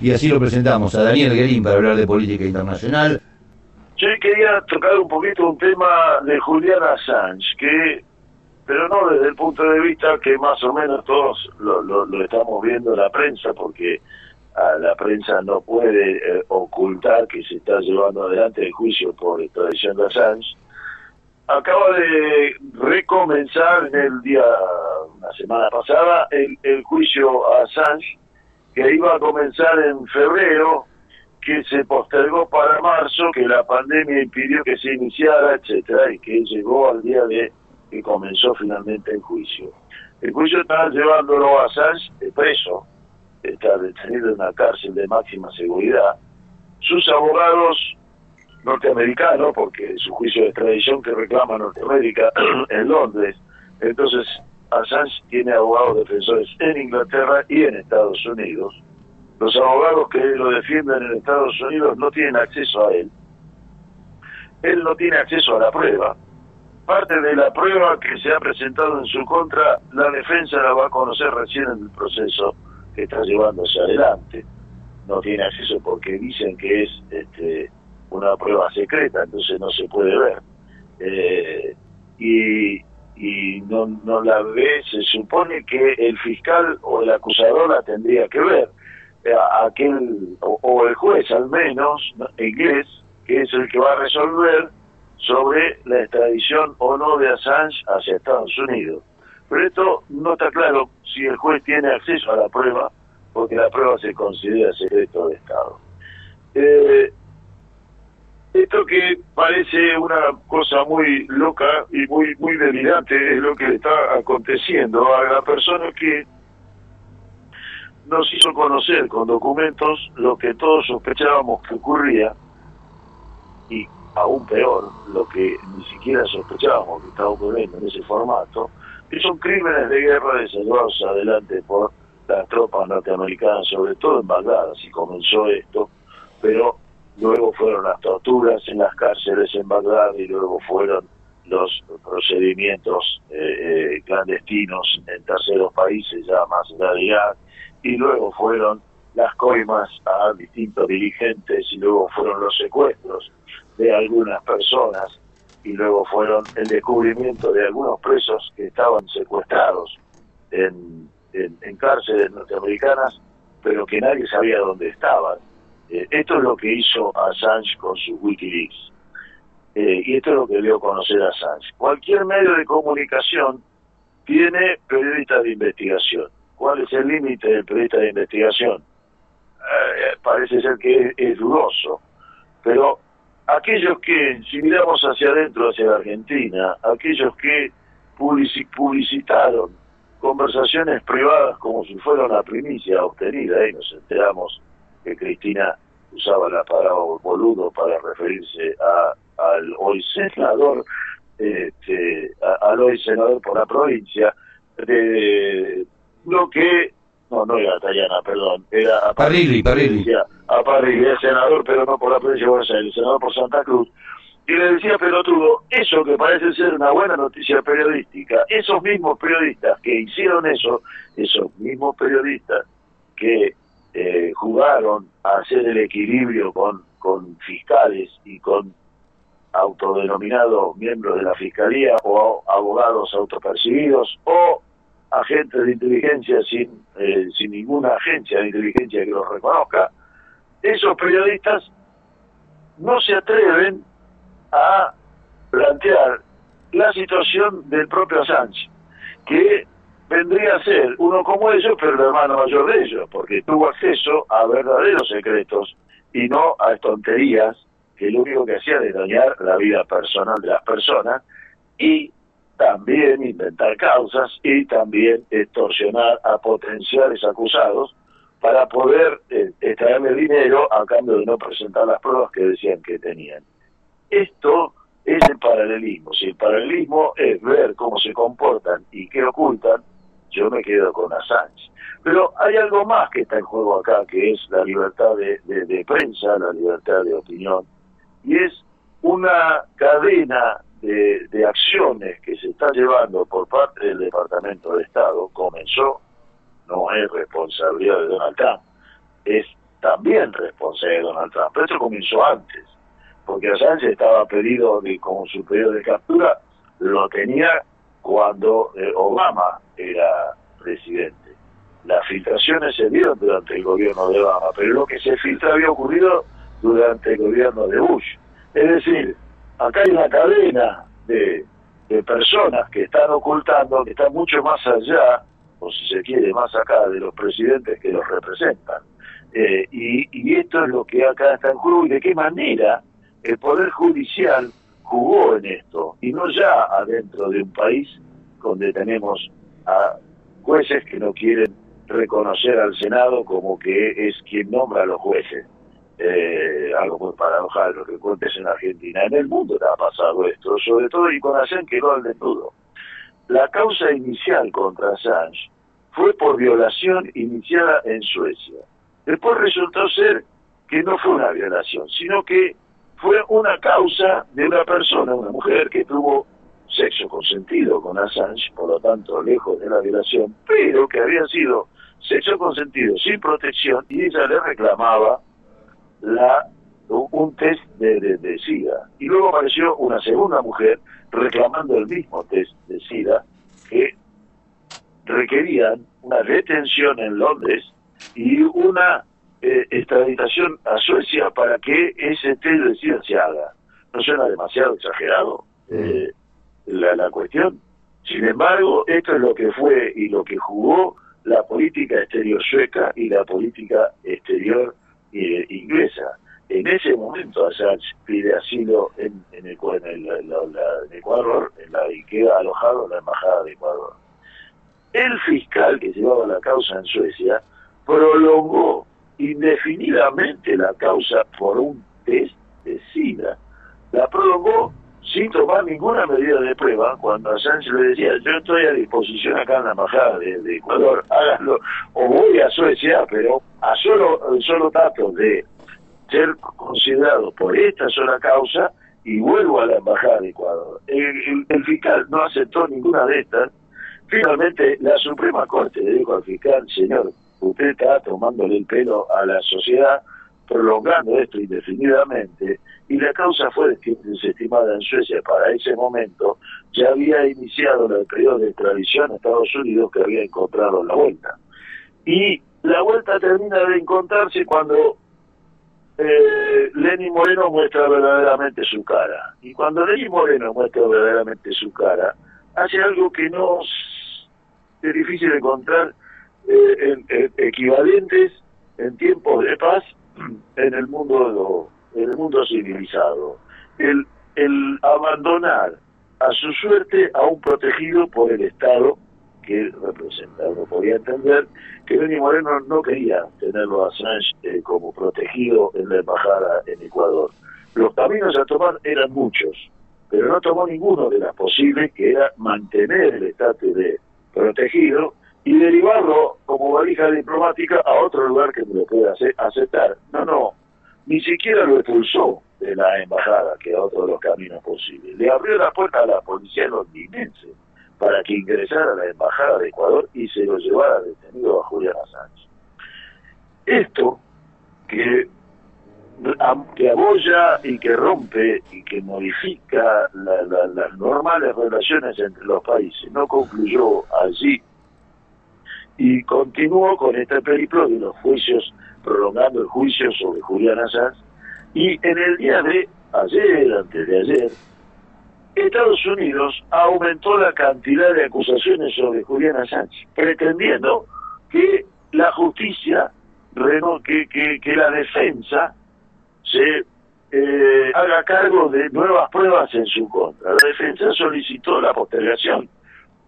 y así lo presentamos a Daniel Guerín para hablar de política internacional. Yo quería tocar un poquito un tema de Julián Assange, que, pero no desde el punto de vista que más o menos todos lo, lo, estamos viendo en la prensa, porque a la prensa no puede eh, ocultar que se está llevando adelante el juicio por extradición de Assange. Acaba de recomenzar en el día, una semana pasada, el, el juicio a Assange, que iba a comenzar en febrero, que se postergó para marzo, que la pandemia impidió que se iniciara, etcétera, y que llegó al día de que comenzó finalmente el juicio. El juicio está llevándolo a Assange preso, está detenido en una cárcel de máxima seguridad. Sus abogados norteamericanos, porque su juicio de extradición que reclama Norteamérica en Londres, entonces Assange tiene abogados defensores en Inglaterra y en Estados Unidos los abogados que lo defienden en Estados Unidos no tienen acceso a él. Él no tiene acceso a la prueba. Parte de la prueba que se ha presentado en su contra, la defensa la va a conocer recién en el proceso que está llevándose adelante. No tiene acceso porque dicen que es este, una prueba secreta, entonces no se puede ver. Eh, y, y no, no la ve, se supone que el fiscal o el acusador la tendría que ver eh, aquel, o, el juez al menos, inglés, que es el que va a resolver sobre la extradición o no de Assange hacia Estados Unidos. Pero esto no está claro si el juez tiene acceso a la prueba, porque la prueba se considera secreto de Estado. Eh, esto que parece una cosa muy loca y muy muy delirante es lo que está aconteciendo. A la persona que nos hizo conocer con documentos lo que todos sospechábamos que ocurría y aún peor, lo que ni siquiera sospechábamos que estaba ocurriendo en ese formato, que son crímenes de guerra desarrollados adelante por las tropas norteamericanas, sobre todo en Bagdad, así comenzó esto, pero luego fueron las torturas en las cárceles en Bagdad y luego fueron los procedimientos eh, eh, clandestinos en terceros países, ya más de Irak, y luego fueron las coimas a distintos dirigentes y luego fueron los secuestros de algunas personas y luego fueron el descubrimiento de algunos presos que estaban secuestrados en, en, cárceles norteamericanas pero que nadie sabía dónde estaban. Eh, esto es lo que hizo Assange con su Wikileaks. Eh, y esto es lo que dio a conocer Assange. Cualquier medio de comunicación tiene periodistas de investigación ¿Cuál es el límite del periodista de investigación? Eh, parece ser que es, dudoso, pero aquellos que, si miramos hacia adentro, hacia la Argentina, aquellos que publicitaron conversaciones privadas como si fuera una primicia obtenida, y nos enteramos que Cristina usaba la palabra boludo para referirse a, al hoy senador, este, al hoy senador por la provincia, de lo que no, no era Tayana, perdón, era a Parrilli, Parrilli. A Parrilli, el senador, pero no por la provincia de Buenos Aires, el senador por Santa Cruz. Y le decía pelotudo, eso que parece ser una buena noticia periodística, esos mismos periodistas que hicieron eso, esos mismos periodistas que eh, jugaron a hacer el equilibrio con, con fiscales y con autodenominados miembros de la fiscalía o abogados autopercibidos o agentes de inteligencia sin, eh, sin ninguna agencia de inteligencia que los reconozca, esos periodistas no se atreven a plantear la situación del propio Sánchez, que vendría a ser uno como ellos, pero el hermano mayor de ellos, porque tuvo acceso a verdaderos secretos y no a tonterías que lo único que hacía era dañar la vida personal de las personas y también inventar causas y también extorsionar a potenciales acusados para poder eh, extraerle dinero a cambio de no presentar las pruebas que decían que tenían. Esto es el paralelismo. Si el paralelismo es ver cómo se comportan y qué ocultan, yo me quedo con Assange. Pero hay algo más que está en juego acá, que es la libertad de, de prensa, la libertad de opinión, y es una cadena de, acciones que se está llevando por parte del Departamento de Estado comenzó, no es responsabilidad de Donald Trump, es también responsable de Donald Trump. Pero esto comenzó antes, porque Assange estaba pedido de, como su pedido de captura, lo tenía cuando eh, Obama era presidente. Las filtraciones se dieron durante el gobierno de Obama, pero lo que se filtra había ocurrido durante el gobierno de Bush. Es decir, acá hay una cadena de, personas que están ocultando, que están mucho más allá, o si se quiere, más acá de los presidentes que los representan. Eh, y, y, esto es lo que acá está en juego y de qué manera el Poder Judicial jugó en esto, y no ya adentro de un país donde tenemos a jueces que no quieren reconocer al Senado como que es quien nombra a los jueces. Eh, algo muy paradojal lo que cuentes en Argentina. En el mundo te ha pasado esto, sobre todo y con Assange quedó al desnudo. La causa inicial contra Assange fue por violación iniciada en Suecia. Después resultó ser que no fue una violación, sino que fue una causa de una persona, una mujer que tuvo sexo consentido con Assange, por lo tanto lejos de la violación, pero que había sido sexo consentido sin protección y ella le reclamaba la un test de, de, SIDA. Y luego apareció una segunda mujer reclamando el mismo test de SIDA que requerían una detención en Londres y una eh, extraditación a Suecia para que ese test de se haga. ¿No suena demasiado exagerado eh, la, la cuestión? Sin embargo, esto es lo que fue y lo que jugó la política exterior sueca y la política exterior eh, inglesa. En ese momento Assange pide asilo en, en, el, en, Ecuador en la, y queda alojado en la Embajada de Ecuador. El fiscal que llevaba la causa en Suecia prolongó indefinidamente la causa por un test de SIDA. La prolongó sin tomar ninguna medida de prueba, cuando Assange le decía, yo estoy a disposición acá en la embajada de, Ecuador, háganlo, o voy a Suecia, pero a solo, solo datos de ser considerado por esta sola causa y vuelvo a la embajada de Ecuador. El, fiscal no aceptó ninguna de estas. Finalmente, la Suprema Corte le dijo al fiscal, señor, usted está tomándole el pelo a la sociedad, prolongando esto indefinidamente, y la causa fue desestimada en Suecia para ese momento, ya había iniciado el periodo de extradición a Estados Unidos que había encontrado la vuelta. Y la vuelta termina de encontrarse cuando eh, Lenny Moreno muestra verdaderamente su cara. Y cuando Lenny Moreno muestra verdaderamente su cara, hace algo que no es difícil encontrar eh, en, equivalentes en tiempos de paz en el mundo el mundo civilizado, el, el abandonar a su suerte a un protegido por el Estado que representa. Uno podía entender que Benny Moreno no quería tenerlo a Assange eh, como protegido en la embajada en Ecuador. Los caminos a tomar eran muchos, pero no tomó ninguno de las posibles, que era mantener el estatus de protegido y derivarlo como valija diplomática a otro lugar que me lo pueda aceptar. No, no, ni siquiera lo expulsó de la embajada, que era otro de los caminos posibles. Le abrió la puerta a la policía londinense para que ingresara a la embajada de Ecuador y se lo llevara detenido a Julián Assange. Esto que que abolla y que rompe y que modifica las normales relaciones entre los países. No concluyó allí y continuó con este periplo de los juicios prolongando el juicio sobre Julián Assange, y en el día de ayer, antes de ayer, Estados Unidos aumentó la cantidad de acusaciones sobre Julián Assange, pretendiendo que la justicia, que, que, que la defensa se eh, haga cargo de nuevas pruebas en su contra. La defensa solicitó la postergación,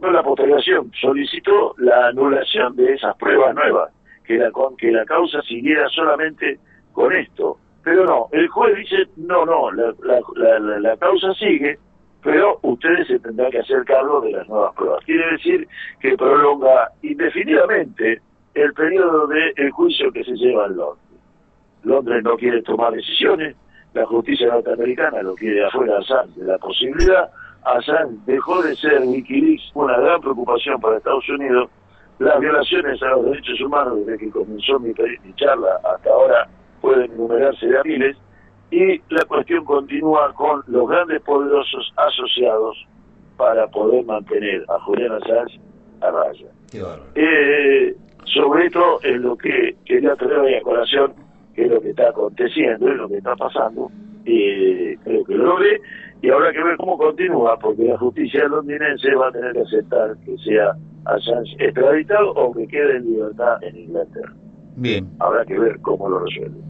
no la postergación, solicitó la anulación de esas pruebas nuevas que la, que la causa siguiera solamente con esto. Pero no, el juez dice, no, no, la, la, la, causa sigue, pero ustedes se tendrán que hacer cargo de las nuevas pruebas. Quiere decir que prolonga indefinidamente el periodo del el juicio que se lleva en Londres. Londres no quiere tomar decisiones, la justicia norteamericana lo quiere afuera de la posibilidad. Assange dejó de ser Wikileaks una gran preocupación para Estados Unidos las violaciones a los derechos humanos desde que comenzó mi, mi charla hasta ahora pueden enumerarse de a miles, y la cuestión continúa con los grandes poderosos asociados para poder mantener a Julián Assange a raya. Eh, sobre esto es lo que quería traer a colación, que es lo que está aconteciendo, es lo que está pasando, y creo que lo logré, y habrá que ver cómo continúa, porque la justicia londinense va a tener que aceptar que sea Assange extraditado o que quede en libertad en Inglaterra. Bien. Habrá que ver cómo lo resuelve.